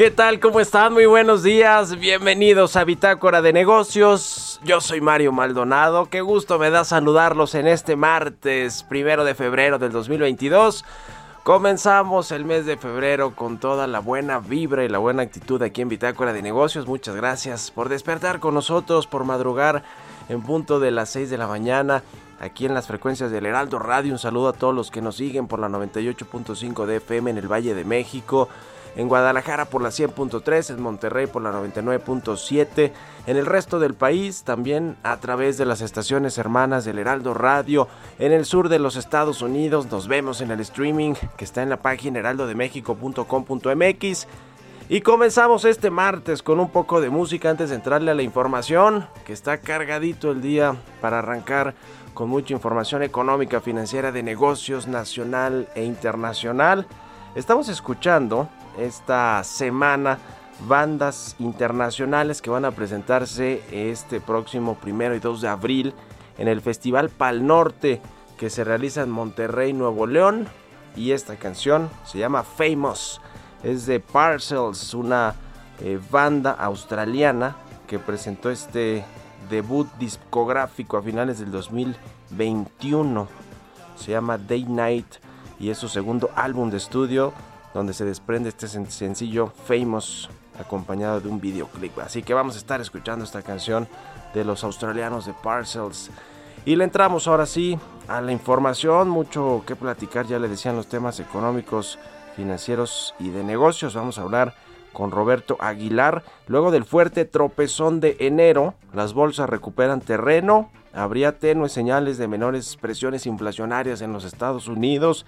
¿Qué tal? ¿Cómo están? Muy buenos días. Bienvenidos a Bitácora de Negocios. Yo soy Mario Maldonado. Qué gusto me da saludarlos en este martes primero de febrero del 2022. Comenzamos el mes de febrero con toda la buena vibra y la buena actitud aquí en Bitácora de Negocios. Muchas gracias por despertar con nosotros, por madrugar en punto de las 6 de la mañana aquí en las frecuencias del Heraldo Radio. Un saludo a todos los que nos siguen por la 98.5 de FM en el Valle de México en Guadalajara por la 100.3, en Monterrey por la 99.7, en el resto del país también a través de las estaciones hermanas del Heraldo Radio, en el sur de los Estados Unidos nos vemos en el streaming que está en la página heraldodemexico.com.mx. Y comenzamos este martes con un poco de música antes de entrarle a la información, que está cargadito el día para arrancar con mucha información económica, financiera, de negocios nacional e internacional. Estamos escuchando esta semana bandas internacionales que van a presentarse este próximo primero y 2 de abril en el Festival Pal Norte que se realiza en Monterrey, Nuevo León. Y esta canción se llama Famous. Es de Parcels, una eh, banda australiana que presentó este debut discográfico a finales del 2021. Se llama Day Night y es su segundo álbum de estudio donde se desprende este sencillo Famous acompañado de un videoclip. Así que vamos a estar escuchando esta canción de los australianos de Parcels. Y le entramos ahora sí a la información, mucho que platicar, ya le decían los temas económicos, financieros y de negocios. Vamos a hablar con Roberto Aguilar. Luego del fuerte tropezón de enero, las bolsas recuperan terreno. Habría tenues señales de menores presiones inflacionarias en los Estados Unidos.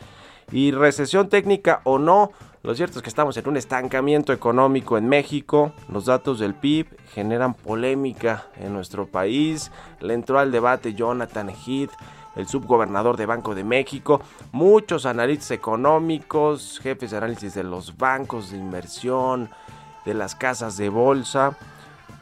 Y recesión técnica o no, lo cierto es que estamos en un estancamiento económico en México. Los datos del PIB generan polémica en nuestro país. Le entró al debate Jonathan Heath, el subgobernador de Banco de México. Muchos analistas económicos, jefes de análisis de los bancos de inversión, de las casas de bolsa.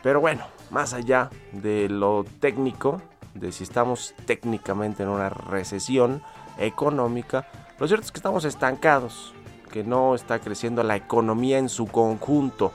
Pero bueno, más allá de lo técnico, de si estamos técnicamente en una recesión económica, lo cierto es que estamos estancados, que no está creciendo la economía en su conjunto,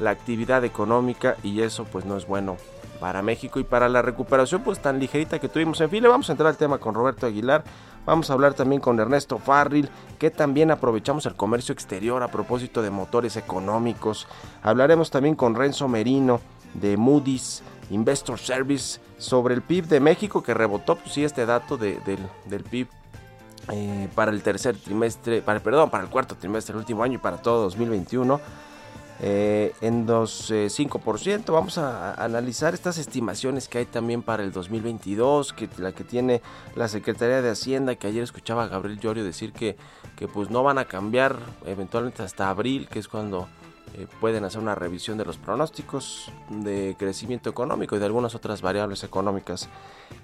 la actividad económica y eso pues no es bueno para México y para la recuperación pues tan ligerita que tuvimos. En fin, le vamos a entrar al tema con Roberto Aguilar, vamos a hablar también con Ernesto Farril, que también aprovechamos el comercio exterior a propósito de motores económicos. Hablaremos también con Renzo Merino de Moody's Investor Service sobre el PIB de México que rebotó, pues sí, este dato del, del PIB eh, para el tercer trimestre, para, perdón, para el cuarto trimestre del último año y para todo 2021. eh, en 2,5%. Eh, Vamos a, analizar estas estimaciones que hay también para el 2022, que la que tiene la Secretaría de Hacienda, que ayer escuchaba a Gabriel Llorio decir que, que pues no van a cambiar eventualmente hasta abril, que es cuando eh, pueden hacer una revisión de los pronósticos de crecimiento económico y de algunas otras variables económicas.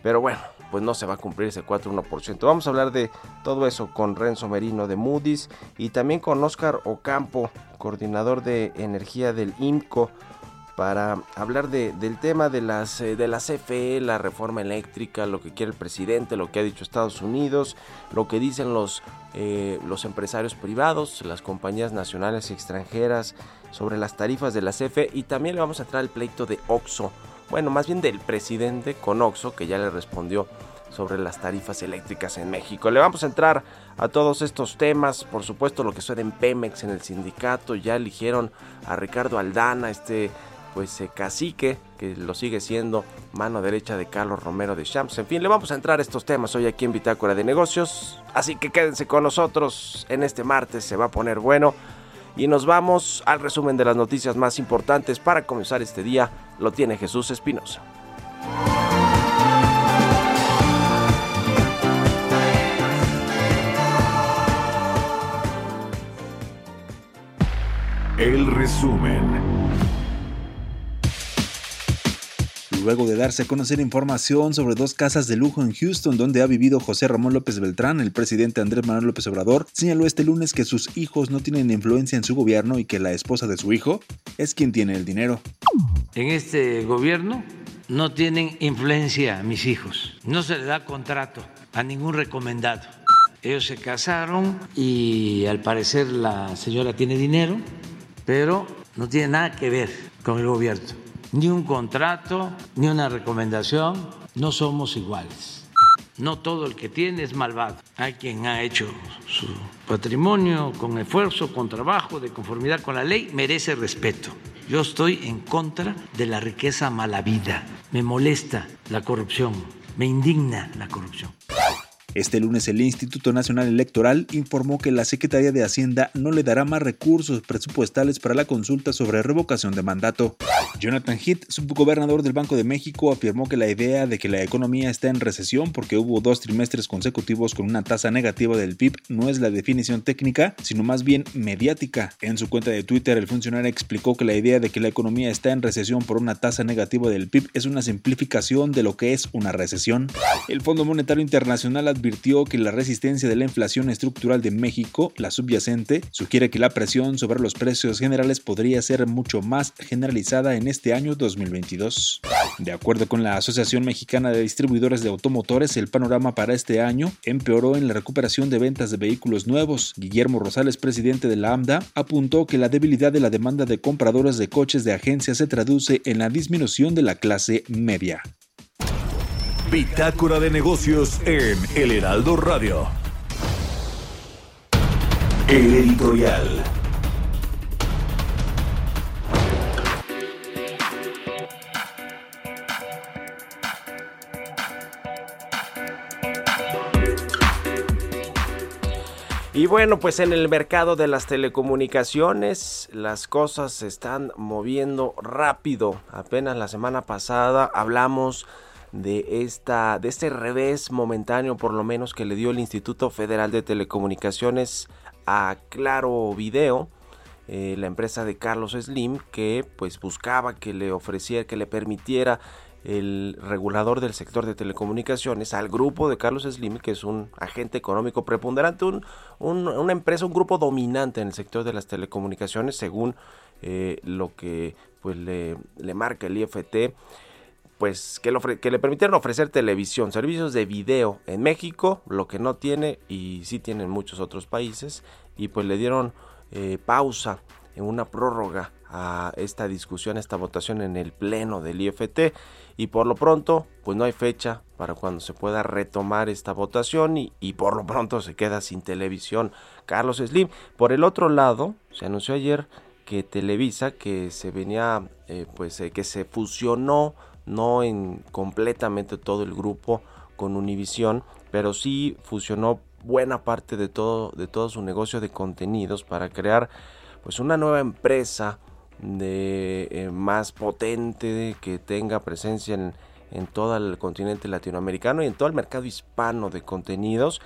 Pero bueno, pues no se va a cumplir ese 4,1%. Vamos a hablar de todo eso con Renzo Merino de Moody's y también con Oscar Ocampo, coordinador de energía del INCO para hablar del tema de las eh, de la CFE, la reforma eléctrica, lo que quiere el presidente, lo que ha dicho Estados Unidos, lo que dicen los, eh, los empresarios privados, las compañías nacionales y extranjeras sobre las tarifas de la CFE y también le vamos a traer el pleito de Oxo, bueno, más bien del presidente con Oxo que ya le respondió sobre las tarifas eléctricas en México. Le vamos a entrar a todos estos temas, por supuesto lo que sucede en Pemex, en el sindicato, ya eligieron a Ricardo Aldana, este pues eh, cacique, que lo sigue siendo mano derecha de Carlos Romero de Champs. En fin, le vamos a entrar a estos temas hoy aquí en Bitácora de Negocios. Así que quédense con nosotros en este martes, se va a poner bueno. Y nos vamos al resumen de las noticias más importantes para comenzar este día. Lo tiene Jesús Espinosa. El resumen. Luego de darse a conocer información sobre dos casas de lujo en Houston donde ha vivido José Ramón López Beltrán, el presidente Andrés Manuel López Obrador señaló este lunes que sus hijos no tienen influencia en su gobierno y que la esposa de su hijo es quien tiene el dinero. En este gobierno no tienen influencia mis hijos, no se le da contrato a ningún recomendado. Ellos se casaron y al parecer la señora tiene dinero, pero no tiene nada que ver con el gobierno ni un contrato, ni una recomendación. No somos iguales. No todo el que tiene es malvado. Hay quien ha hecho su patrimonio con esfuerzo, con trabajo, de conformidad con la ley, merece respeto. Yo estoy en contra de la riqueza mala vida. Me molesta la corrupción, me indigna la corrupción. Este lunes el Instituto Nacional Electoral informó que la Secretaría de Hacienda no le dará más recursos presupuestales para la consulta sobre revocación de mandato. Jonathan Heath, subgobernador del Banco de México, afirmó que la idea de que la economía está en recesión porque hubo dos trimestres consecutivos con una tasa negativa del PIB no es la definición técnica, sino más bien mediática. En su cuenta de Twitter, el funcionario explicó que la idea de que la economía está en recesión por una tasa negativa del PIB es una simplificación de lo que es una recesión. El Fondo Monetario Internacional advirtió que la resistencia de la inflación estructural de México, la subyacente, sugiere que la presión sobre los precios generales podría ser mucho más generalizada en este año 2022. De acuerdo con la Asociación Mexicana de Distribuidores de Automotores, el panorama para este año empeoró en la recuperación de ventas de vehículos nuevos. Guillermo Rosales, presidente de la AMDA, apuntó que la debilidad de la demanda de compradores de coches de agencia se traduce en la disminución de la clase media. Bitácora de negocios en El Heraldo Radio. El editorial. Y bueno, pues en el mercado de las telecomunicaciones las cosas se están moviendo rápido. Apenas la semana pasada hablamos de esta de este revés momentáneo por lo menos que le dio el Instituto Federal de Telecomunicaciones a Claro Video eh, la empresa de Carlos Slim que pues buscaba que le ofreciera que le permitiera el regulador del sector de telecomunicaciones al grupo de Carlos Slim, que es un agente económico preponderante, un, una empresa, un grupo dominante en el sector de las telecomunicaciones, según eh, lo que pues, le, le marca el IFT pues que, que le permitieron ofrecer televisión, servicios de video en México, lo que no tiene y sí tiene en muchos otros países, y pues le dieron eh, pausa en una prórroga a esta discusión, esta votación en el pleno del IFT y por lo pronto pues no hay fecha para cuando se pueda retomar esta votación y, y por lo pronto se queda sin televisión Carlos Slim. Por el otro lado, se anunció ayer que Televisa, que se venía, eh, pues eh, que se fusionó no en completamente todo el grupo con Univision, pero sí fusionó buena parte de todo, de su negocio de contenidos para crear pues una nueva empresa de eh, más potente que tenga presencia en, en, todo el continente latinoamericano y en todo el mercado hispano de contenidos.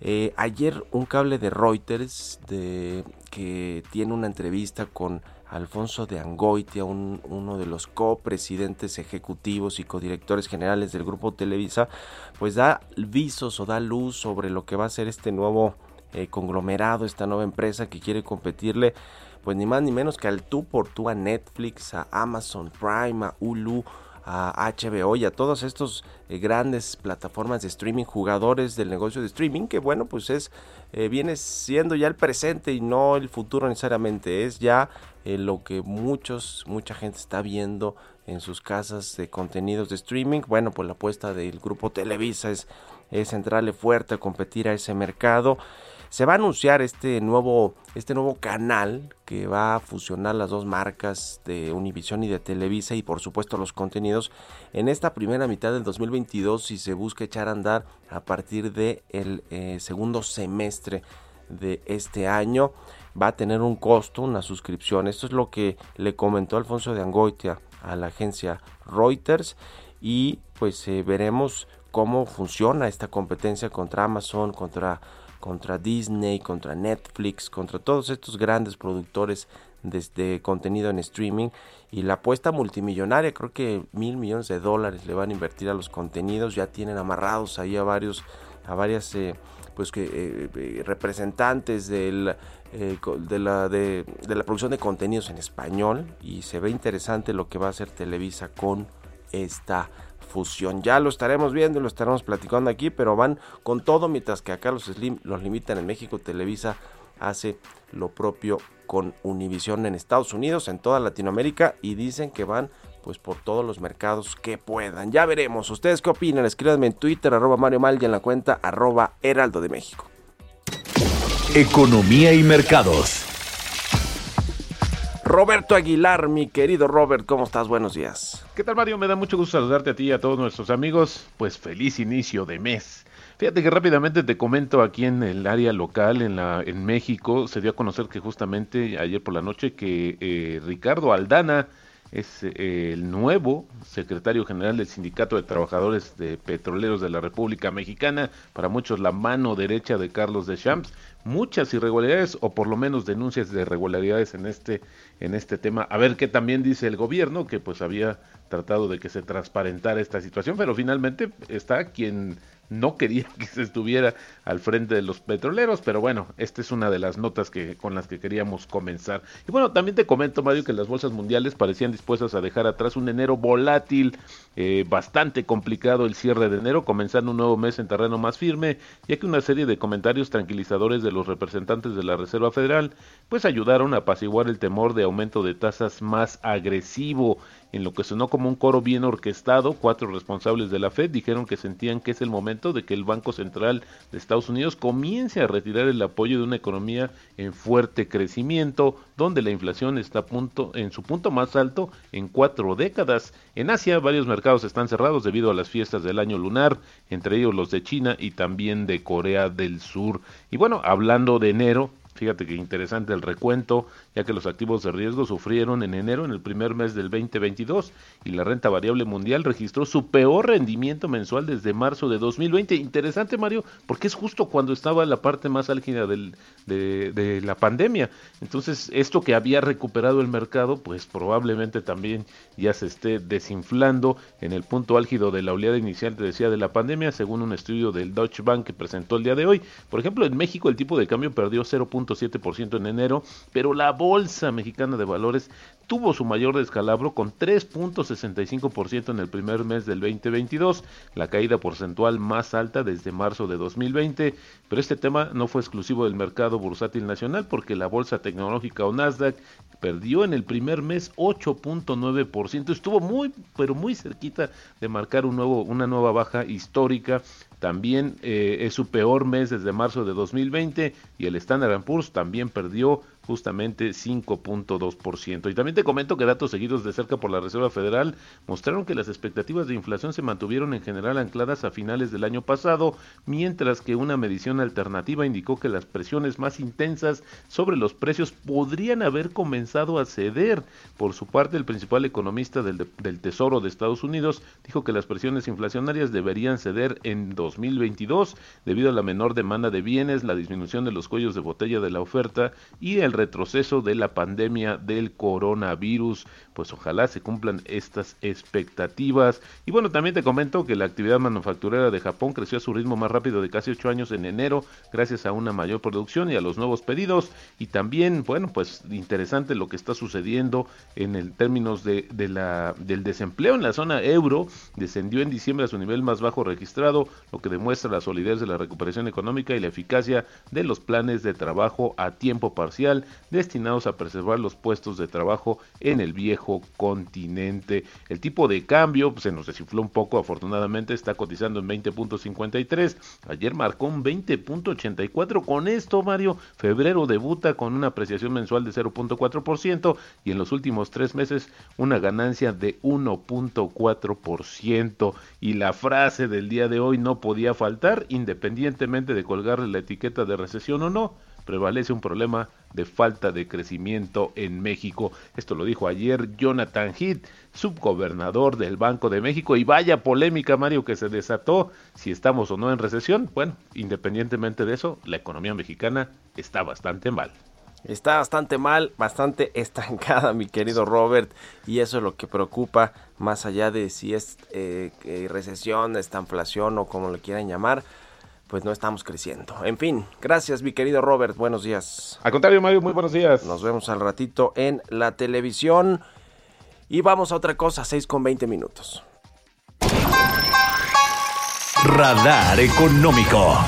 Eh, ayer un cable de Reuters de, que tiene una entrevista con Alfonso de Angoitia, uno de los copresidentes ejecutivos y codirectores generales del grupo Televisa, pues da visos o da luz sobre lo que va a ser este nuevo eh, conglomerado, esta nueva empresa que quiere competirle, pues ni más ni menos que al tú por tú a Netflix, a Amazon Prime, a Hulu, a HBO y a todas estas eh, grandes plataformas de streaming, jugadores del negocio de streaming, que bueno, pues es eh, viene siendo ya el presente y no el futuro necesariamente, es ya eh, lo que muchos, mucha gente está viendo en sus casas de contenidos de streaming. Bueno, pues la apuesta del grupo Televisa es, es entrarle fuerte a competir a ese mercado se va a anunciar este nuevo, este nuevo canal que va a fusionar las dos marcas de Univision y de Televisa y por supuesto los contenidos en esta primera mitad del 2022 y se busca echar a andar a partir del el eh, segundo semestre de este año va a tener un costo, una suscripción. Esto es lo que le comentó Alfonso de Angoitia a la agencia Reuters y pues eh, veremos cómo funciona esta competencia contra Amazon, contra contra Disney, contra Netflix, contra todos estos grandes productores de, contenido en streaming. Y la apuesta multimillonaria, creo que mil millones de dólares le van a invertir a los contenidos, ya tienen amarrados ahí a varios, a varias eh, pues que eh, eh, representantes del, de, la, de la producción de contenidos en español. Y se ve interesante lo que va a hacer Televisa con esta Ya lo estaremos viendo, lo estaremos platicando aquí, pero van con todo, mientras que acá los Slim los limitan en México. Televisa hace lo propio con Univision en Estados Unidos, en toda Latinoamérica y dicen que van pues por todos los mercados que puedan. Ya veremos. ¿Ustedes qué opinan? Escríbanme en Twitter, arroba Mario Mal y en la cuenta arroba Heraldo de México. Economía y mercados. Roberto Aguilar, mi querido Robert, ¿cómo estás? Buenos días. ¿Qué tal Mario? Me da mucho gusto saludarte a ti y a todos nuestros amigos. Pues feliz inicio de mes. Fíjate que rápidamente te comento aquí en el área local, en, la, en México, se dio a conocer que justamente ayer por la noche que eh, Ricardo Aldana es eh, el nuevo secretario general del Sindicato de Trabajadores de Petroleros de la República Mexicana, para muchos la mano derecha de Carlos de Champs, muchas irregularidades o por lo menos denuncias de irregularidades en este en este tema. A ver qué también dice el gobierno que pues había tratado de que se transparentara esta situación, pero finalmente está quien no quería que se estuviera al frente de los petroleros, pero bueno, esta es una de las notas que con las que queríamos comenzar. Y bueno, también te comento, Mario, que las bolsas mundiales parecían dispuestas a dejar atrás un enero volátil, eh, bastante complicado el cierre de enero, comenzando un nuevo mes en terreno más firme, ya que una serie de comentarios tranquilizadores de los representantes de la Reserva Federal, pues ayudaron a apaciguar el temor de aumento de tasas más agresivo en lo que sonó como un coro bien orquestado, cuatro responsables de la Fed dijeron que sentían que es el momento de que el Banco Central de Estados Unidos comience a retirar el apoyo de una economía en fuerte crecimiento, donde la inflación está punto, en su punto más alto en cuatro décadas. En Asia, varios mercados están cerrados debido a las fiestas del año lunar, entre ellos los de China y también de Corea del Sur. Y bueno, hablando de enero, Fíjate que interesante el recuento, ya que los activos de riesgo sufrieron en enero, en el primer mes del 2022, y la renta variable mundial registró su peor rendimiento mensual desde marzo de 2020. Interesante, Mario, porque es justo cuando estaba la parte más álgida de, de la pandemia. Entonces, esto que había recuperado el mercado, pues probablemente también ya se esté desinflando en el punto álgido de la oleada inicial, te decía, de la pandemia, según un estudio del Deutsche Bank que presentó el día de hoy. Por ejemplo, en México el tipo de cambio perdió 0. 7% en enero, pero la Bolsa Mexicana de Valores tuvo su mayor descalabro con 3.65% en el primer mes del 2022, la caída porcentual más alta desde marzo de 2020, pero este tema no fue exclusivo del mercado bursátil nacional porque la bolsa tecnológica o Nasdaq perdió en el primer mes 8.9%, estuvo muy pero muy cerquita de marcar un nuevo una nueva baja histórica también eh, es su peor mes desde marzo de 2020 y el Standard Poor's también perdió justamente 5.2%. Y también te comento que datos seguidos de cerca por la Reserva Federal mostraron que las expectativas de inflación se mantuvieron en general ancladas a finales del año pasado, mientras que una medición alternativa indicó que las presiones más intensas sobre los precios podrían haber comenzado a ceder. Por su parte, el principal economista del, Tesoro de Estados Unidos dijo que las presiones inflacionarias deberían ceder en 2022 debido a la menor demanda de bienes, la disminución de los cuellos de botella de la oferta y el retroceso de la pandemia del coronavirus. Pues ojalá se cumplan estas expectativas. Y bueno, también te comento que la actividad manufacturera de Japón creció a su ritmo más rápido de casi ocho años en enero gracias a una mayor producción y a los nuevos pedidos. Y también, bueno, pues interesante lo que está sucediendo en el términos de, del desempleo en la zona euro. Descendió en diciembre a su nivel más bajo registrado, lo que demuestra la solidez de la recuperación económica y la eficacia de los planes de trabajo a tiempo parcial destinados a preservar los puestos de trabajo en el viejo continente. El tipo de cambio pues, se nos desinfló un poco, afortunadamente está cotizando en 20.53. Ayer marcó un 20.84. Con esto, Mario, febrero debuta con una apreciación mensual de 0.4% y en los últimos tres meses una ganancia de 1.4%. Y la frase del día de hoy no podía faltar, independientemente de colgarle la etiqueta de recesión o no prevalece un problema de falta de crecimiento en México. Esto lo dijo ayer Jonathan Heath, subgobernador del Banco de México. Y vaya polémica, Mario, que se desató si estamos o no en recesión. Bueno, independientemente de eso, la economía mexicana está bastante mal. Está bastante mal, bastante estancada, mi querido Robert, y eso es lo que preocupa, más allá de si es eh, recesión, esta inflación o como le quieran llamar pues no estamos creciendo. En fin, gracias mi querido Robert, buenos días. Al contrario, Mario, muy buenos días. Nos vemos al ratito en la televisión. Y vamos a otra cosa, 6 con 20 minutos. Radar Económico.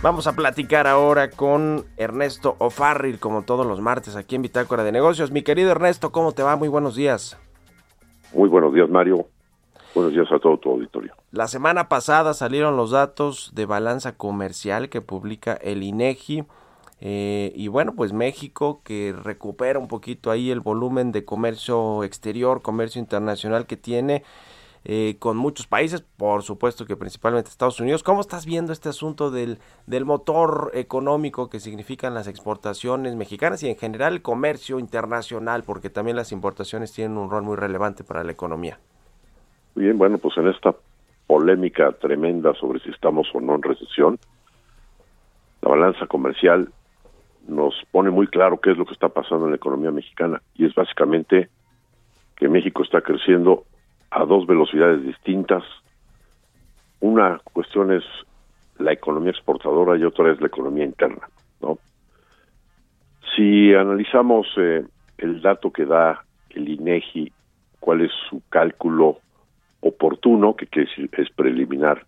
Vamos a platicar ahora con Ernesto O'Farrill, como todos los martes aquí en Bitácora de Negocios. Mi querido Ernesto, ¿cómo te va? Muy buenos días. Muy buenos días, Mario. Buenos días a todo tu auditorio. La semana pasada salieron los datos de balanza comercial que publica el INEGI. Eh, y bueno, pues México que recupera un poquito ahí el volumen de comercio exterior, comercio internacional que tiene eh, con muchos países, por supuesto que principalmente Estados Unidos. ¿Cómo estás viendo este asunto del, del motor económico que significan las exportaciones mexicanas y en general el comercio internacional? Porque también las importaciones tienen un rol muy relevante para la economía. Bien, bueno, pues en esta polémica tremenda sobre si estamos o no en recesión, la balanza comercial nos pone muy claro qué es lo que está pasando en la economía mexicana y es básicamente que México está creciendo a dos velocidades distintas. Una cuestión es la economía exportadora y otra es la economía interna, ¿no? Si analizamos eh, el dato que da el INEGI, cuál es su cálculo oportuno, que, que es preliminar,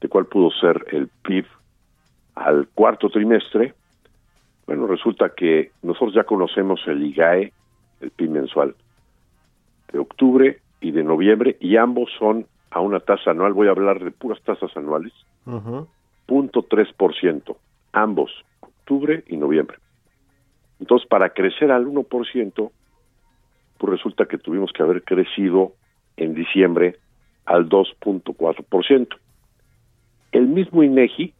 de cuál pudo ser el PIB al cuarto trimestre, bueno, resulta que nosotros ya conocemos el IGAE, el PIB mensual de octubre, y de noviembre y ambos son a una tasa anual, voy a hablar de puras tasas anuales, punto tres por ciento, ambos, octubre y noviembre. Entonces, para crecer al 1%, pues resulta que tuvimos que haber crecido en diciembre al 2.4%. El mismo INEGI,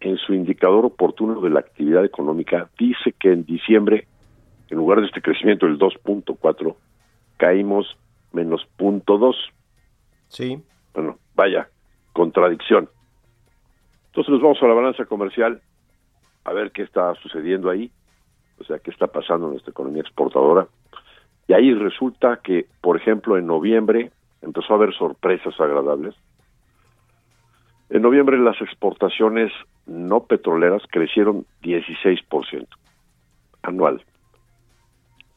en su indicador oportuno de la actividad económica, dice que en diciembre, en lugar de este crecimiento del 2.4, caímos menos punto dos. Sí. Bueno, vaya, contradicción. Entonces nos vamos a la balanza comercial a ver qué está sucediendo ahí, o sea, qué está pasando en nuestra economía exportadora. Y ahí resulta que, por ejemplo, en noviembre empezó a haber sorpresas agradables. En noviembre las exportaciones no petroleras crecieron 16% anual.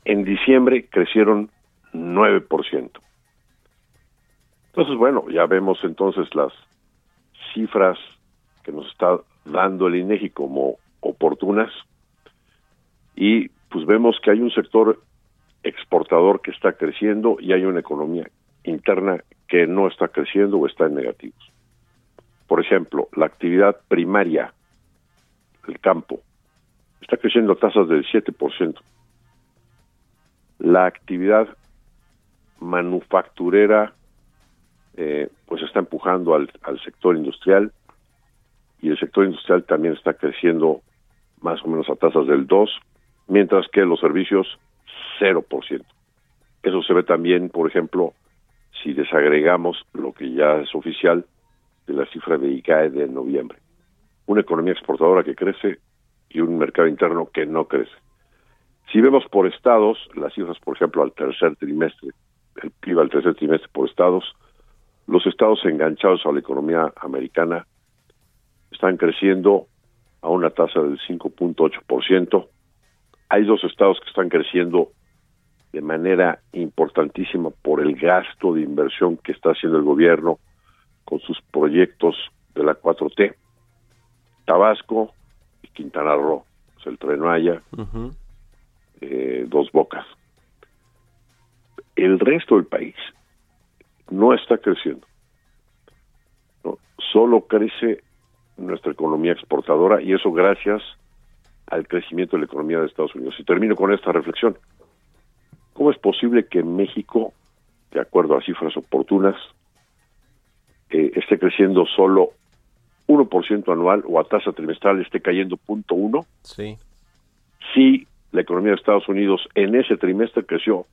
En diciembre crecieron 9%. Entonces, bueno, ya vemos entonces las cifras que nos está dando el INEGI como oportunas y pues vemos que hay un sector exportador que está creciendo y hay una economía interna que no está creciendo o está en negativos. Por ejemplo, la actividad primaria, el campo, está creciendo a tasas del 7%. La actividad manufacturera eh, pues está empujando al, sector industrial y el sector industrial también está creciendo más o menos a tasas del 2, mientras que los servicios 0%. Eso se ve también, por ejemplo, si desagregamos lo que ya es oficial de la cifra de ICAE de noviembre. Una economía exportadora que crece y un mercado interno que no crece. Si vemos por estados, las cifras, por ejemplo, al tercer trimestre, el PIB al tercer trimestre por estados, los estados enganchados a la economía americana están creciendo a una tasa del 5.8%. Hay dos estados que están creciendo de manera importantísima por el gasto de inversión que está haciendo el gobierno con sus proyectos de la 4T. Tabasco y Quintana Roo, pues el Tren Maya, eh, Dos Bocas. El resto del país no está creciendo. ¿no? Solo crece nuestra economía exportadora y eso gracias al crecimiento de la economía de Estados Unidos. Y termino con esta reflexión. ¿Cómo es posible que México, de acuerdo a cifras oportunas, eh, esté creciendo solo 1% anual o a tasa trimestral esté cayendo 0.1? Sí. Si la economía de Estados Unidos en ese trimestre creció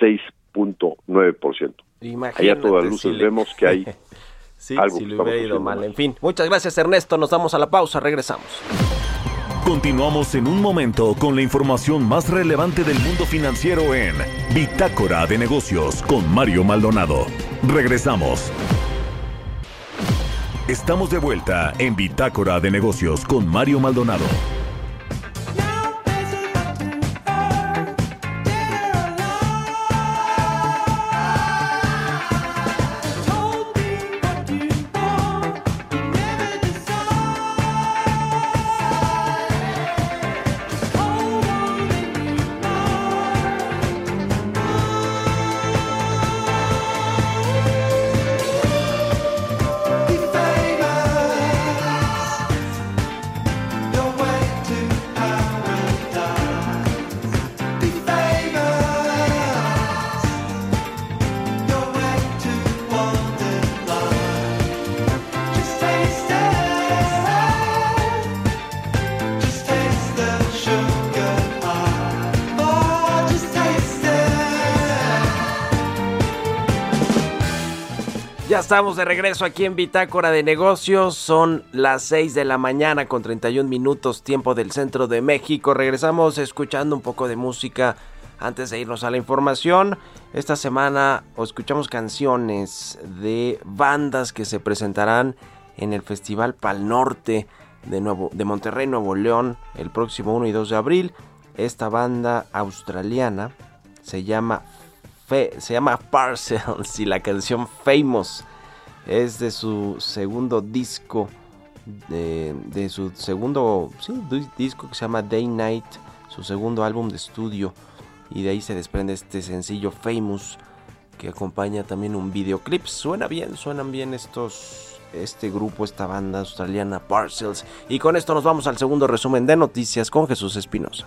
6.9%. Allá a todas luces si le- vemos que hay Sí, algo si que le hubiera ido mal. mal. En fin, muchas gracias Ernesto. Nos damos a la pausa. Regresamos. Continuamos en un momento con la información más relevante del mundo financiero en Bitácora de Negocios con Mario Maldonado. Regresamos. Estamos de vuelta en Bitácora de Negocios con Mario Maldonado. Ya estamos de regreso aquí en Bitácora de Negocios. Son las 6 de la mañana con 31 minutos tiempo del centro de México. Regresamos escuchando un poco de música antes de irnos a la información. Esta semana escuchamos canciones de bandas que se presentarán en el Festival Pal Norte de, Nuevo, de Monterrey, Nuevo León, el próximo 1 y 2 de abril. Esta banda australiana se llama Se llama Parcels y la canción Famous es de su segundo disco de, de su segundo disco que se llama Day Night su segundo álbum de estudio. Y de ahí se desprende este sencillo Famous que acompaña también un videoclip. Suena bien suenan bien estos este grupo esta banda australiana Parcels. Y con esto nos vamos al segundo resumen de noticias con Jesús Espinosa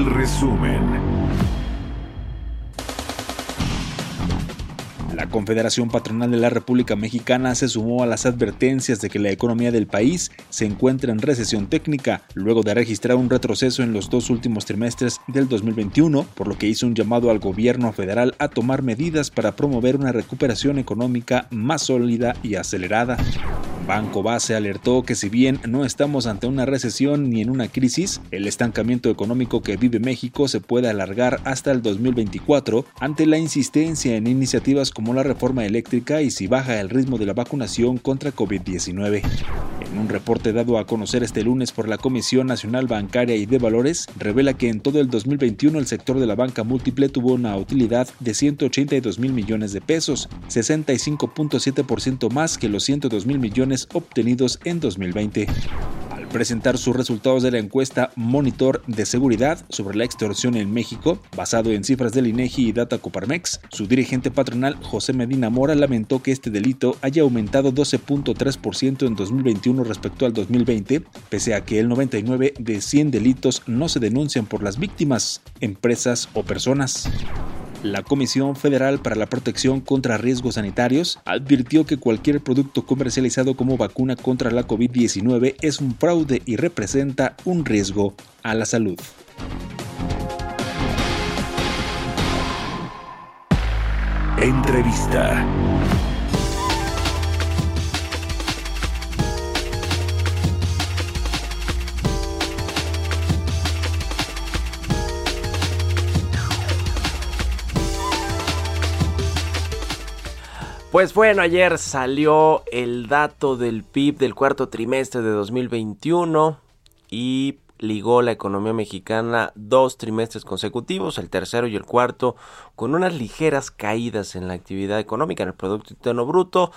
El resumen. La Confederación Patronal de la República Mexicana se sumó a las advertencias de que la economía del país se encuentra en recesión técnica, luego de registrar un retroceso en los dos últimos trimestres del 2021, por lo que hizo un llamado al gobierno federal a tomar medidas para promover una recuperación económica más sólida y acelerada. Banco Base alertó que si bien no estamos ante una recesión ni en una crisis, el estancamiento económico que vive México se puede alargar hasta el 2024 ante la insistencia en iniciativas como la reforma eléctrica y si baja el ritmo de la vacunación contra COVID-19. En un reporte dado a conocer este lunes por la Comisión Nacional Bancaria y de Valores, revela que en todo el 2021 el sector de la banca múltiple tuvo una utilidad de 182 mil millones de pesos, 65.7% más que los 102 mil millones obtenidos en 2020 presentar sus resultados de la encuesta Monitor de Seguridad sobre la extorsión en México, basado en cifras del INEGI y Data Coparmex, su dirigente patronal José Medina Mora lamentó que este delito haya aumentado 12.3% en 2021 respecto al 2020, pese a que el 99 de 100 delitos no se denuncian por las víctimas, empresas o personas. La Comisión Federal para la Protección contra Riesgos Sanitarios advirtió que cualquier producto comercializado como vacuna contra la COVID-19 es un fraude y representa un riesgo a la salud. Entrevista. Pues bueno, ayer salió el dato del PIB del cuarto trimestre de 2021 y ligó la economía mexicana dos trimestres consecutivos, el tercero y el cuarto, con unas ligeras caídas en la actividad económica, en el Producto Interno Bruto.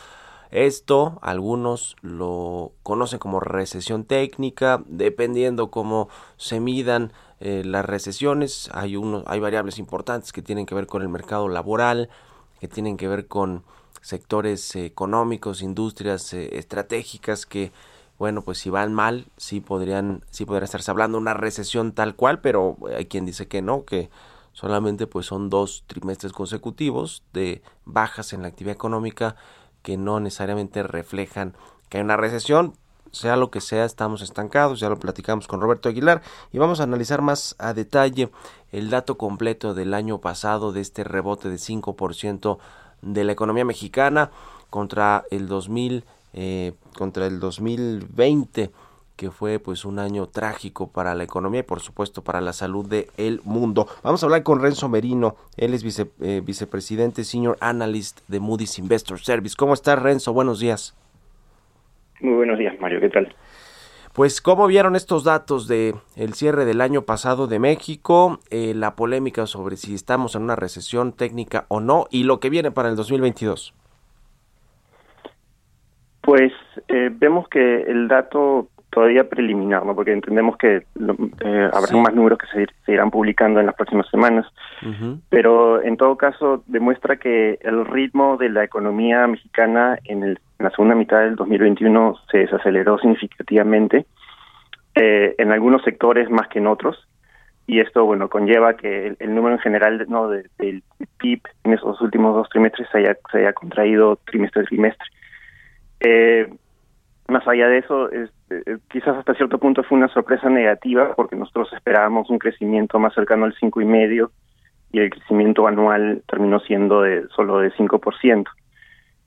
Esto algunos lo conocen como recesión técnica, dependiendo cómo se midan eh, las recesiones. Hay, unos, hay variables importantes que tienen que ver con el mercado laboral, que tienen que ver con sectores económicos, industrias eh, estratégicas que, bueno, pues si van mal, sí podrían, sí podría estarse hablando de una recesión tal cual, pero hay quien dice que no, que solamente pues son dos trimestres consecutivos de bajas en la actividad económica que no necesariamente reflejan que hay una recesión, sea lo que sea, estamos estancados, ya lo platicamos con Roberto Aguilar y vamos a analizar más a detalle el dato completo del año pasado de este rebote de 5% de la economía mexicana contra el 2000 eh, contra el 2020 que fue pues un año trágico para la economía y por supuesto para la salud del el mundo. Vamos a hablar con Renzo Merino, él es vice, eh, vicepresidente senior analyst de Moody's Investor Service. ¿Cómo estás Renzo? Buenos días. Muy buenos días Mario, ¿qué tal? Pues, ¿cómo vieron estos datos de el cierre del año pasado de México, eh, la polémica sobre si estamos en una recesión técnica o no y lo que viene para el 2022? Pues eh, vemos que el dato todavía preliminar, ¿no? porque entendemos que eh, habrá más números que se, irán publicando en las próximas semanas, pero en todo caso demuestra que el ritmo de la economía mexicana en el en la segunda mitad del 2021 se desaceleró significativamente, eh, en algunos sectores más que en otros, y esto bueno conlleva que el, número en general no del PIB en esos últimos dos trimestres se haya, haya contraído trimestre a trimestre. Eh, más allá de eso, es, eh, quizás hasta cierto punto fue una sorpresa negativa porque nosotros esperábamos un crecimiento más cercano al cinco y medio y el crecimiento anual terminó siendo de solo de 5%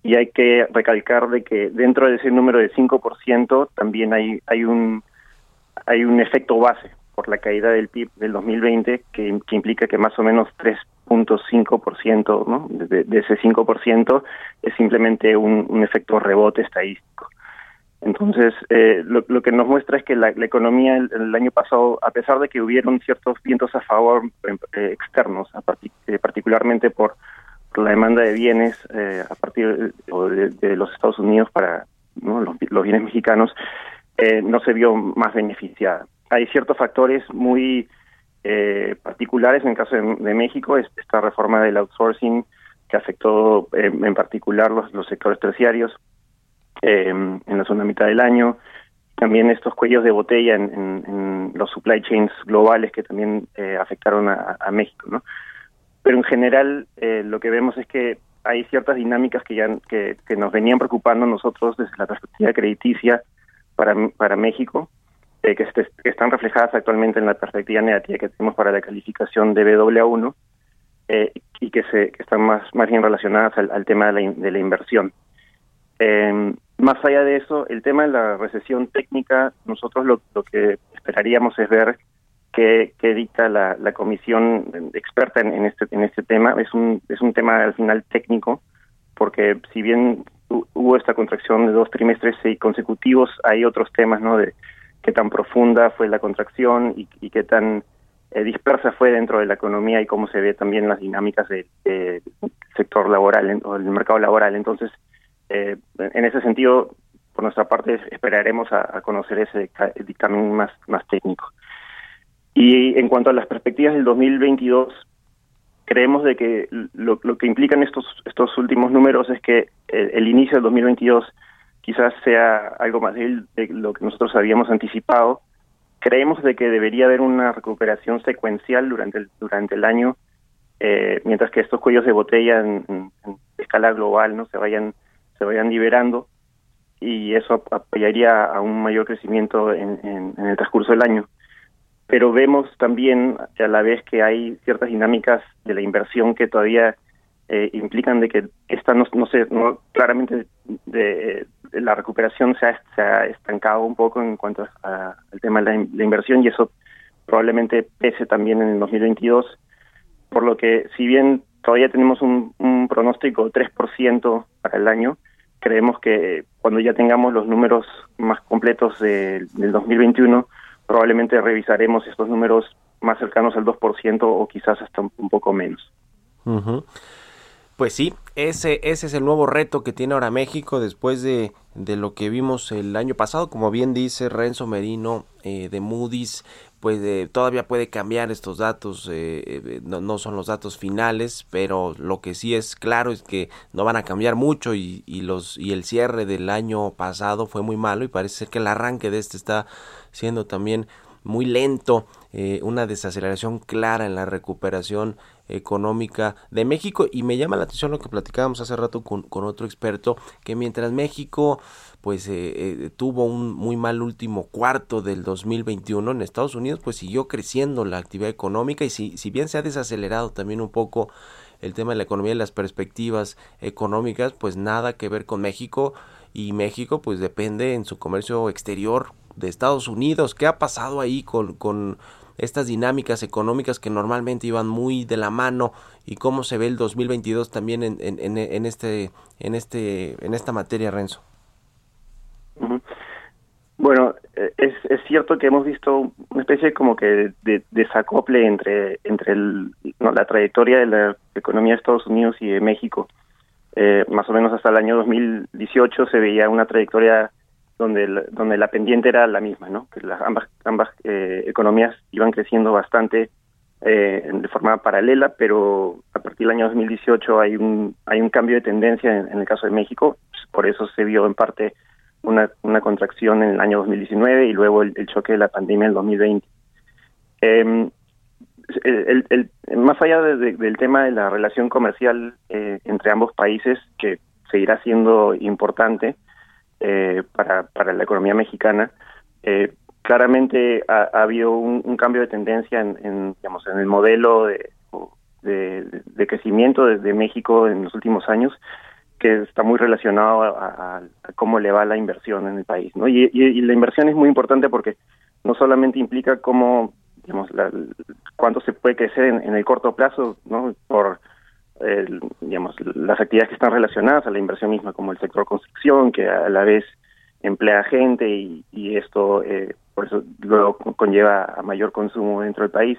y hay que recalcar de que dentro de ese número de 5% también hay hay un hay un efecto base por la caída del PIB del 2020 que, que implica que más o menos 3.5% ¿no? de, de ese 5% es simplemente un, un efecto rebote estadístico. Entonces, eh, lo, lo, que nos muestra es que la, la economía el, año pasado, a pesar de que hubieron ciertos vientos a favor eh, externos, a eh, particularmente por la demanda de bienes eh, a partir de, los Estados Unidos para los, bienes mexicanos eh, no se vio más beneficiada. Hay ciertos factores muy eh, particulares en el caso de, México, esta reforma del outsourcing que afectó en particular los, sectores terciarios en la segunda mitad del año, también estos cuellos de botella en, los supply chains globales que también afectaron a, a México, ¿no? Pero en general eh, lo que vemos es que hay ciertas dinámicas que ya que, nos venían preocupando nosotros desde la perspectiva crediticia para, para México, eh, que, están reflejadas actualmente en la perspectiva negativa que tenemos para la calificación de BWA1 eh, y que, se, que están más, más bien relacionadas al, tema de la, de la inversión. Eh, más allá de eso, el tema de la recesión técnica, nosotros lo, que esperaríamos es ver qué, dicta la, comisión experta en, este en este tema. Es un es un tema al final técnico, porque si bien hubo esta contracción de dos trimestres consecutivos, hay otros temas, ¿no? De qué tan profunda fue la contracción y, qué tan eh, dispersa fue dentro de la economía y cómo se ve también las dinámicas del sector laboral o del mercado laboral. Entonces, eh, en ese sentido, por nuestra parte, esperaremos a, conocer ese dictamen más, más técnico. Y en cuanto a las perspectivas del 2022, creemos de que lo, que implican estos, estos últimos números es que el, inicio del 2022 quizás sea algo más de, lo que nosotros habíamos anticipado. Creemos de que debería haber una recuperación secuencial durante el, durante el año, eh, mientras que estos cuellos de botella en, en, escala global no se vayan se vayan liberando y eso apoyaría a un mayor crecimiento en, el transcurso del año. Pero vemos también a la vez que hay ciertas dinámicas de la inversión que todavía eh, implican de que esta no, no sé, no, claramente de, la recuperación se ha, estancado un poco en cuanto al tema de la, inversión y eso probablemente pese también en el 2022, por lo que si bien todavía tenemos un, un pronóstico 3% para el año, creemos que cuando ya tengamos los números más completos del 2021, probablemente revisaremos estos números más cercanos al 2% o quizás hasta un, poco menos. Pues sí, ese, ese es el nuevo reto que tiene ahora México después de, de lo que vimos el año pasado. Como bien dice Renzo Merino eh, de Moody's, pues eh, todavía puede cambiar estos datos, eh, eh, no, son los datos finales, pero lo que sí es claro es que no van a cambiar mucho y, los y el cierre del año pasado fue muy malo y parece ser que el arranque de este está siendo también muy lento, una desaceleración clara en la recuperación económica de México. Y me llama la atención lo que platicábamos hace rato con, con otro experto que mientras México pues eh, eh, tuvo un muy mal último cuarto del 2021 en Estados Unidos pues siguió creciendo la actividad económica. Y si, si bien se ha desacelerado también un poco el tema de la economía y las perspectivas económicas pues nada que ver con México. Y México pues depende en su comercio exterior de Estados Unidos. Qué ha pasado ahí con, con estas dinámicas económicas que normalmente iban muy de la mano y cómo se ve el 2022 también en, en, en este en este en esta materia Renzo bueno, eh, es, es cierto que hemos visto una especie como que de, desacople entre, entre el, la trayectoria de la economía de Estados Unidos y de México. Eh, más o menos hasta el año 2018 se veía una trayectoria donde, donde la pendiente era la misma, ¿no? Que las, ambas, ambas eh, economías iban creciendo bastante de forma paralela, pero a partir del año 2018 hay un, hay un cambio de tendencia en el caso de México, por eso se vio en parte una, una contracción en el año 2019 y luego el, choque de la pandemia en el 2020. Eh, el, el, más allá del tema de la relación comercial eh, entre ambos países, que seguirá siendo importante eh, para, para la economía mexicana, eh, claramente ha, habido un, cambio de tendencia en, en, digamos, en el modelo de, de, de crecimiento desde México en los últimos años que está muy relacionado a, cómo le va la inversión en el país, ¿no? Y, la inversión es muy importante porque no solamente implica cómo, digamos, la, cuánto se puede crecer en, el corto plazo, ¿no? Por, digamos, las actividades que están relacionadas a la inversión misma, como el sector construcción, que a la vez emplea gente y, esto, eh, por eso luego conlleva a mayor consumo dentro del país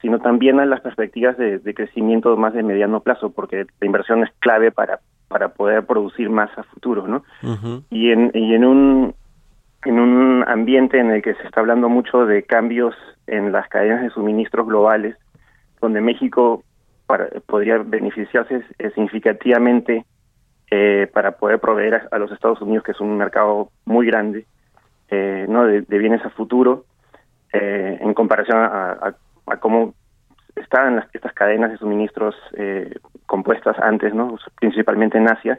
sino también a las perspectivas de, de, crecimiento más de mediano plazo, porque la inversión es clave para para poder producir más a futuro, ¿no? Y en y en un en un ambiente en el que se está hablando mucho de cambios en las cadenas de suministros globales, donde México podría beneficiarse significativamente eh, para poder proveer a, los Estados Unidos, que es un mercado muy grande, eh, no de, bienes a futuro, eh, en comparación a, a cómo estaban las, estas cadenas de suministros eh, compuestas antes, ¿no? principalmente en Asia.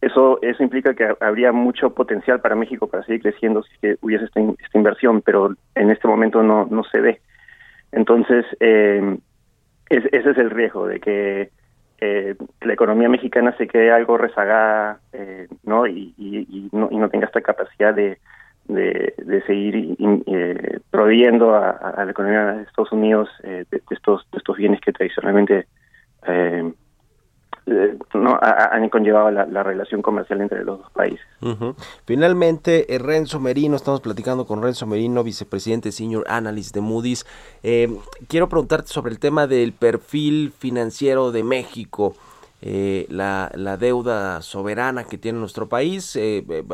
Eso, eso implica que habría mucho potencial para México para seguir creciendo si que hubiese esta, esta inversión, pero en este momento no, no se ve. Entonces, eh, ese es el riesgo de que eh, la economía mexicana se quede algo rezagada eh, ¿no? Y, y, no, y no tenga esta capacidad de, de, seguir eh, proveyendo a, la economía de Estados Unidos eh, de, estos, de estos bienes que tradicionalmente eh, eh, no han conllevado la, relación comercial entre los dos países. Finalmente, eh, Renzo Merino, estamos platicando con Renzo Merino, vicepresidente Senior Analyst de Moody's. Eh, quiero preguntarte sobre el tema del perfil financiero de México. la, la, deuda soberana que tiene nuestro país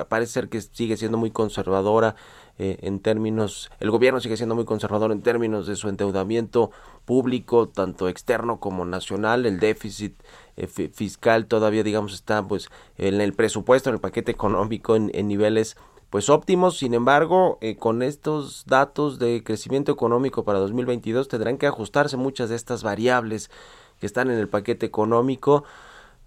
parece ser que sigue siendo muy conservadora en términos, el gobierno sigue siendo muy conservador en términos de su endeudamiento público, tanto externo como nacional, el déficit eh, fiscal todavía digamos está pues en el presupuesto, en el paquete económico en, niveles pues óptimos, sin embargo, eh, con estos datos de crecimiento económico para 2022 tendrán que ajustarse muchas de estas variables que están en el paquete económico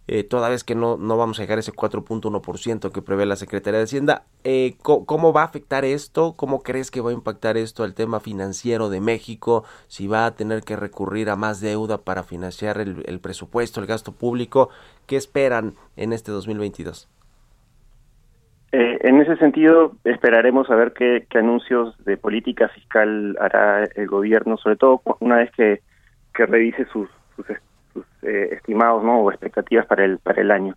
eh, toda vez que no, no vamos a llegar a ese 4.1% que prevé la Secretaría de Hacienda. Eh, ¿Cómo va a afectar esto? ¿Cómo crees que va a impactar esto al tema financiero de México? Si va a tener que recurrir a más deuda para financiar el, presupuesto, el gasto público. ¿Qué esperan en este 2022? Eh, en ese sentido, esperaremos a ver qué, anuncios de política fiscal hará el gobierno, sobre todo una vez que, revise sus, sus eh, estimados ¿no? o expectativas para el, para el año.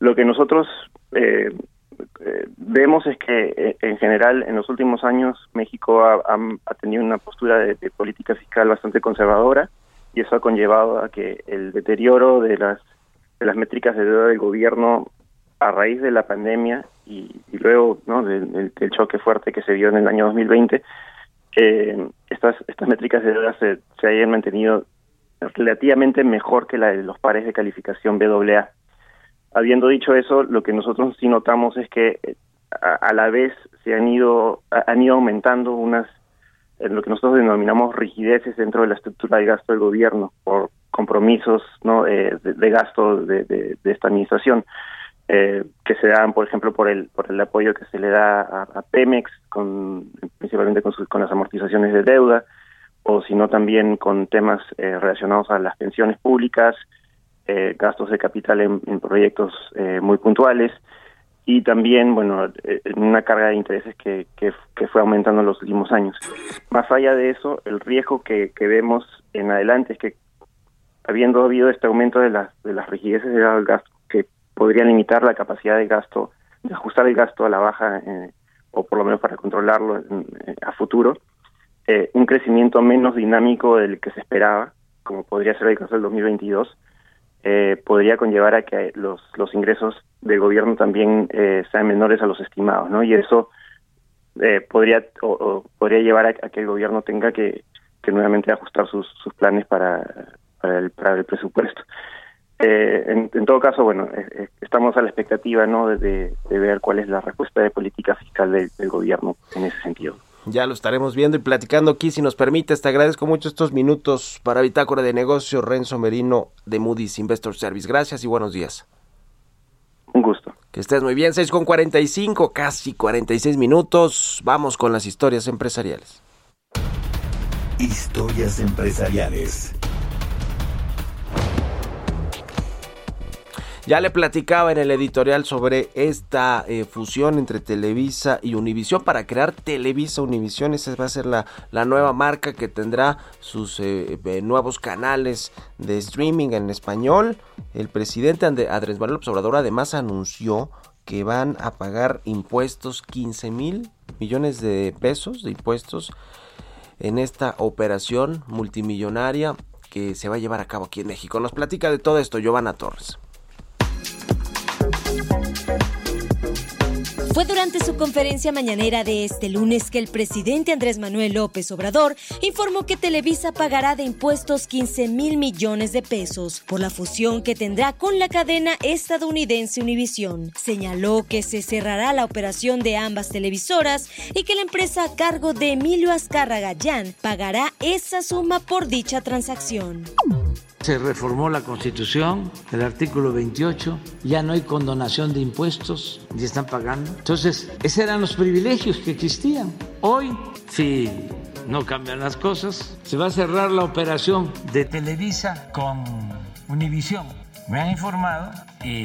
Lo que nosotros eh, eh, vemos es que en general en los últimos años México ha, tenido una postura de, política fiscal bastante conservadora y eso ha conllevado a que el deterioro de las de las métricas de deuda del gobierno a raíz de la pandemia y, luego ¿no? del, choque fuerte que se vio en el año 2020 eh, estas estas métricas de deuda se, se hayan mantenido relativamente mejor que la de los pares de calificación BAA. Habiendo dicho eso, lo que nosotros sí notamos es que eh, a, la vez se han ido han ido aumentando unas en lo que nosotros denominamos rigideces dentro de la estructura de gasto del gobierno por compromisos no eh, de, gasto de, esta administración eh, que se dan por ejemplo por el por el apoyo que se le da a, Pemex con principalmente con, con las amortizaciones de deuda o sino también con temas eh, relacionados a las pensiones públicas, eh, gastos de capital en, proyectos eh, muy puntuales y también, bueno, una carga de intereses que, que, fue aumentando en los últimos años. Más allá de eso, el riesgo que, que vemos en adelante es que, habiendo habido este aumento de las, de las rigideces del gasto, que podría limitar la capacidad de gasto, de ajustar el gasto a la baja, o por lo menos para controlarlo a futuro, eh, un crecimiento menos dinámico del que se esperaba, como podría ser el caso del 2022, eh, podría conllevar a que los, los ingresos del gobierno también eh, sean menores a los estimados, ¿no? Y eso eh, podría o, podría llevar a, que el gobierno tenga que, que nuevamente ajustar sus, sus planes para, para, el, para el presupuesto. En, en, todo caso, bueno, estamos a la expectativa, ¿no? De, de, ver cuál es la respuesta de política fiscal del gobierno en ese sentido. Ya lo estaremos viendo y platicando aquí, si nos permites. Te agradezco mucho estos minutos para Bitácora de Negocios, Renzo Merino de Moody's Investor Service. Gracias y buenos días. Un gusto. Que estés muy bien, 6 con 45, casi 46 minutos. Vamos con las historias empresariales. Historias empresariales. Ya le platicaba en el editorial sobre esta eh, fusión entre Televisa y Univisión para crear Televisa Univisión. Esa va a ser la, la nueva marca que tendrá sus eh, eh, nuevos canales de streaming en español. El presidente Andrés Manuel Obrador además anunció que van a pagar impuestos 15 mil millones de pesos de impuestos en esta operación multimillonaria que se va a llevar a cabo aquí en México. Nos platica de todo esto Giovanna Torres. Fue durante su conferencia mañanera de este lunes que el presidente Andrés Manuel López Obrador informó que Televisa pagará de impuestos 15 mil millones de pesos por la fusión que tendrá con la cadena estadounidense Univision. Señaló que se cerrará la operación de ambas televisoras y que la empresa a cargo de Emilio Azcárraga Gallán pagará esa suma por dicha transacción. Se reformó la Constitución, el artículo 28, ya no hay condonación de impuestos y están pagando. Entonces, esos eran los privilegios que existían. Hoy, si no cambian las cosas, se va a cerrar la operación de Televisa con Univisión. Me han informado y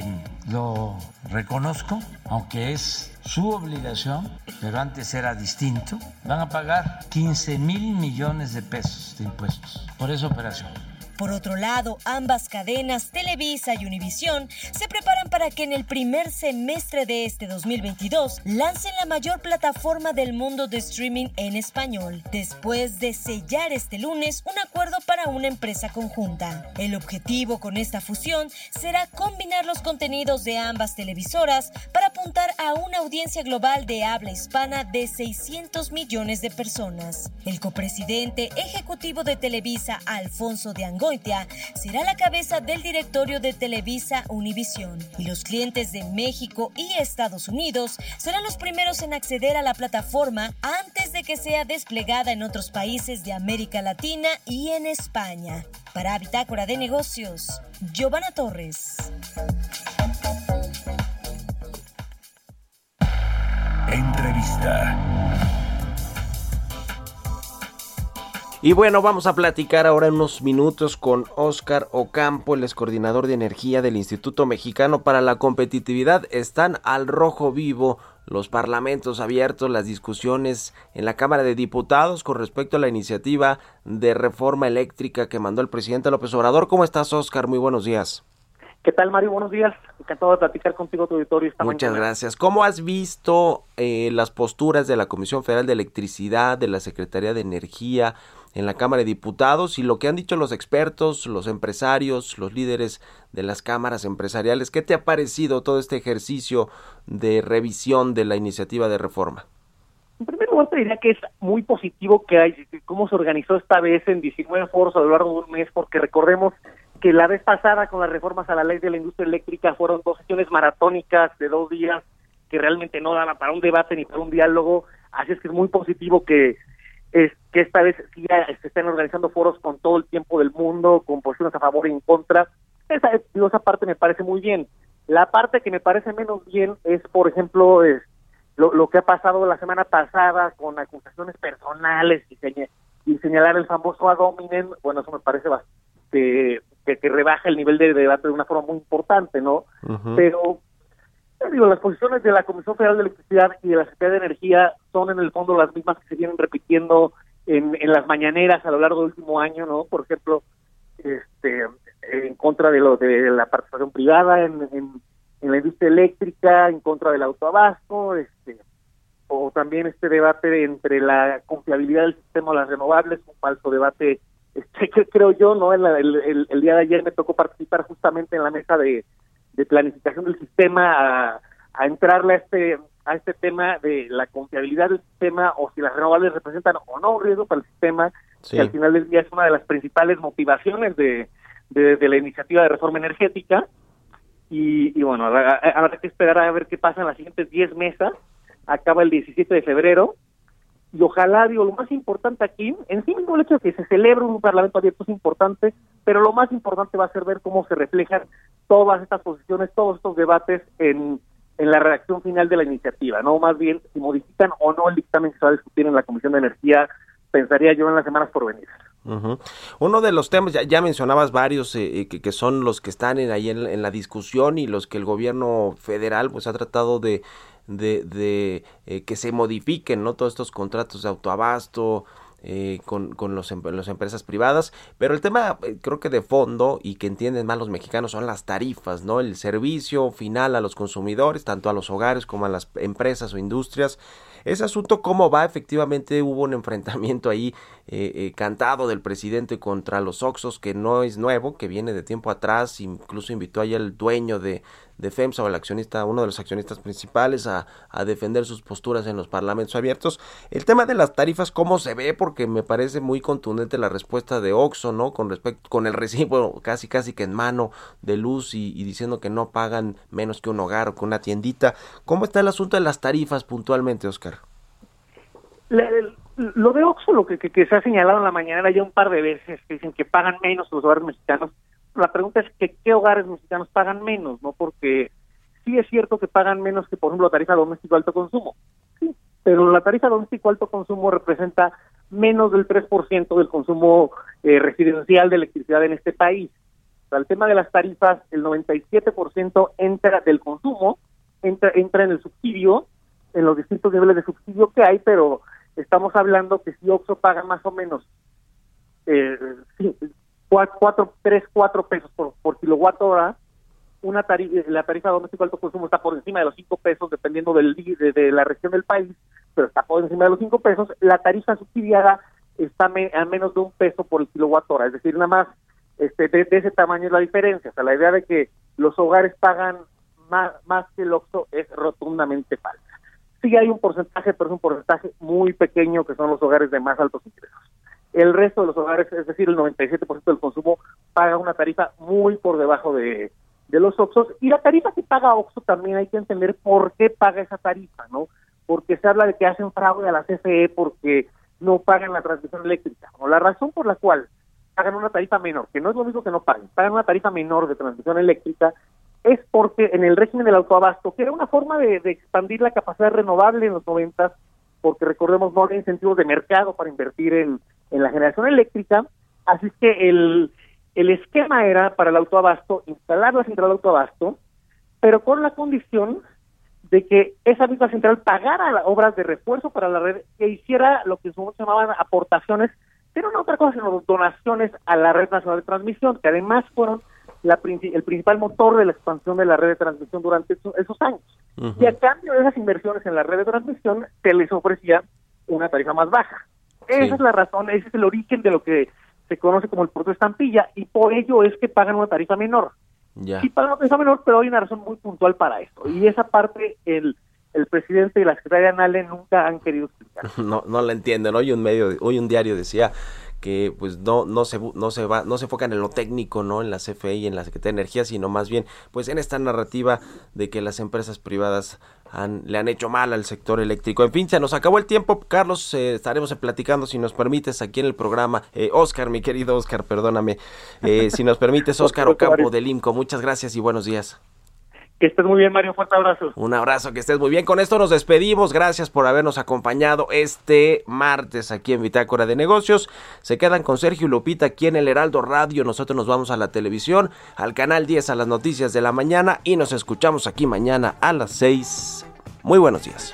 lo reconozco, aunque es su obligación, pero antes era distinto, van a pagar 15 mil millones de pesos de impuestos por esa operación. Por otro lado, ambas cadenas, Televisa y Univisión, se preparan para que en el primer semestre de este 2022 lancen la mayor plataforma del mundo de streaming en español, después de sellar este lunes un acuerdo para una empresa conjunta. El objetivo con esta fusión será combinar los contenidos de ambas televisoras para apuntar a una audiencia global de habla hispana de 600 millones de personas. El copresidente ejecutivo de Televisa, Alfonso de Será la cabeza del directorio de Televisa Univisión y los clientes de México y Estados Unidos serán los primeros en acceder a la plataforma antes de que sea desplegada en otros países de América Latina y en España. Para Bitácora de Negocios, Giovanna Torres. Entrevista. Y bueno, vamos a platicar ahora en unos minutos con Oscar Ocampo, el coordinador de energía del Instituto Mexicano para la Competitividad. Están al rojo vivo los parlamentos abiertos, las discusiones en la Cámara de Diputados con respecto a la iniciativa de reforma eléctrica que mandó el presidente López Obrador. ¿Cómo estás, Oscar? Muy buenos días. ¿Qué tal, Mario? Buenos días. Encantado de platicar contigo, tu auditorio. Esta Muchas gracias. ¿Cómo has visto eh, las posturas de la Comisión Federal de Electricidad, de la Secretaría de Energía, en la Cámara de Diputados y lo que han dicho los expertos, los empresarios, los líderes de las cámaras empresariales. ¿Qué te ha parecido todo este ejercicio de revisión de la iniciativa de reforma? En primer lugar, te diría que es muy positivo que hay, cómo se organizó esta vez en 19 foros a lo largo de un mes, porque recordemos que la vez pasada con las reformas a la ley de la industria eléctrica fueron dos sesiones maratónicas de dos días que realmente no daban para un debate ni para un diálogo, así es que es muy positivo que es que esta vez sí se están organizando foros con todo el tiempo del mundo, con posiciones a favor y en contra. Esa, esa parte me parece muy bien. La parte que me parece menos bien es, por ejemplo, es lo, lo que ha pasado la semana pasada con acusaciones personales y, y señalar el famoso ad hominem. Bueno, eso me parece bastante, que, que rebaja el nivel de debate de una forma muy importante, ¿no? Pero digo, las posiciones de la Comisión Federal de Electricidad y de la Secretaría de Energía son en el fondo las mismas que se vienen repitiendo en, en las mañaneras a lo largo del último año, ¿no? Por ejemplo, este, en contra de lo de la participación privada en, en, la industria eléctrica, en contra del autoabasto, este, o también este debate entre la confiabilidad del sistema de las renovables, un falso debate este, que creo yo, ¿no? El, el, el, día de ayer me tocó participar justamente en la mesa de, de planificación del sistema a, a entrarle a este a este tema de la confiabilidad del sistema o si las renovables representan o no un riesgo para el sistema, que al final del día es una de las principales motivaciones de, de, la iniciativa de reforma energética. Y, y bueno, habrá, que esperar a ver qué pasa en las siguientes 10 mesas. Acaba el 17 de febrero. Y ojalá, digo, lo más importante aquí, en sí mismo el hecho de que se celebre un parlamento abierto es importante, pero lo más importante va a ser ver cómo se reflejan todas estas posiciones, todos estos debates en, en la redacción final de la iniciativa, ¿no? Más bien, si modifican o no el dictamen que se va a discutir en la Comisión de Energía, pensaría yo en las semanas por venir. Uno de los temas, ya, mencionabas varios eh, eh, que, son los que están en, ahí en, la discusión y los que el gobierno federal pues ha tratado de, de, de eh, que se modifiquen, ¿no? Todos estos contratos de autoabasto, eh, con, con los, em, las empresas privadas, pero el tema eh, creo que de fondo y que entienden más los mexicanos son las tarifas, ¿no? El servicio final a los consumidores, tanto a los hogares como a las empresas o industrias. Ese asunto, ¿cómo va? Efectivamente hubo un enfrentamiento ahí eh, cantado del presidente contra los Oxos, que no es nuevo, que viene de tiempo atrás, incluso invitó ahí al dueño de, de FEMSA o el accionista, uno de los accionistas principales a, defender sus posturas en los parlamentos abiertos. El tema de las tarifas, ¿cómo se ve? Porque me parece muy contundente la respuesta de Oxo, ¿no? Con respecto, con el recibo casi casi que en mano de luz y, diciendo que no pagan menos que un hogar o que una tiendita. ¿Cómo está el asunto de las tarifas puntualmente, Oscar? lo de Oxo, lo que, que, se ha señalado en la mañana ya un par de veces, que dicen que pagan menos los hogares mexicanos, la pregunta es que qué hogares mexicanos pagan menos, ¿no? Porque sí es cierto que pagan menos que, por ejemplo, la tarifa doméstico alto consumo. Sí, pero la tarifa doméstico alto consumo representa menos del 3% del consumo eh, residencial de electricidad en este país. sea, el tema de las tarifas, el 97% entra del consumo, entra, entra en el subsidio, en los distintos niveles de subsidio que hay, pero estamos hablando que si Oxxo paga más o menos eh, cuatro, tres, cuatro pesos por, por kilowatt hora, una tarifa, la tarifa doméstica de alto consumo está por encima de los cinco pesos, dependiendo del de, la región del país, pero está por encima de los cinco pesos, la tarifa subsidiada está a menos de un peso por el kilowatt hora, es decir, nada más este, de, ese tamaño es la diferencia. O sea, la idea de que los hogares pagan más, más que el OXXO es rotundamente falsa. Sí hay un porcentaje, pero es un porcentaje muy pequeño que son los hogares de más altos ingresos. El resto de los hogares, es decir, el 97% del consumo, paga una tarifa muy por debajo de, de los OXXOs. Y la tarifa que paga OXXO también hay que entender por qué paga esa tarifa, ¿no? Porque se habla de que hacen fraude a la CFE porque no pagan la transmisión eléctrica. O la razón por la cual pagan una tarifa menor, que no es lo mismo que no paguen, pagan una tarifa menor de transmisión eléctrica, es porque en el régimen del autoabasto, que era una forma de, expandir la capacidad renovable en los noventas, porque recordemos no había incentivos de mercado para invertir en, en la generación eléctrica, así es que el, el esquema era para el autoabasto instalar la central de autoabasto, pero con la condición de que esa misma central pagara obras de refuerzo para la red que hiciera lo que se llamaban aportaciones pero no otra cosa sino donaciones a la red nacional de transmisión, que además fueron la, el principal motor de la expansión de la red de transmisión durante esos, años. Y a cambio de esas inversiones en la red de transmisión, se les ofrecía una tarifa más baja. Esa es la razón, ese es el origen de lo que se conoce como el producto estampilla, y por ello es que pagan una tarifa menor. Ya. Sí pagan una tarifa menor, pero hay una razón muy puntual para esto. Y esa parte, el el presidente y la secretaria Nale nunca han querido explicar. No, no la entienden. Hoy un medio, hoy un diario decía que pues no no se no se va no se enfocan en lo técnico no en la CFE y en la Secretaría de Energía sino más bien pues en esta narrativa de que las empresas privadas han, le han hecho mal al sector eléctrico. En fin se nos acabó el tiempo. Carlos eh, estaremos platicando si nos permites aquí en el programa. Eh, Oscar mi querido Oscar perdóname. Eh, si nos permites Oscar Ocampo del IMCO muchas gracias y buenos días que estés muy bien, Mario. Fuerte abrazo. Un abrazo, que estés muy bien. Con esto nos despedimos. Gracias por habernos acompañado este martes aquí en Bitácora de Negocios. Se quedan con Sergio Lupita aquí en el Heraldo Radio. Nosotros nos vamos a la televisión, al canal 10 a las noticias de la mañana y nos escuchamos aquí mañana a las 6. Muy buenos días.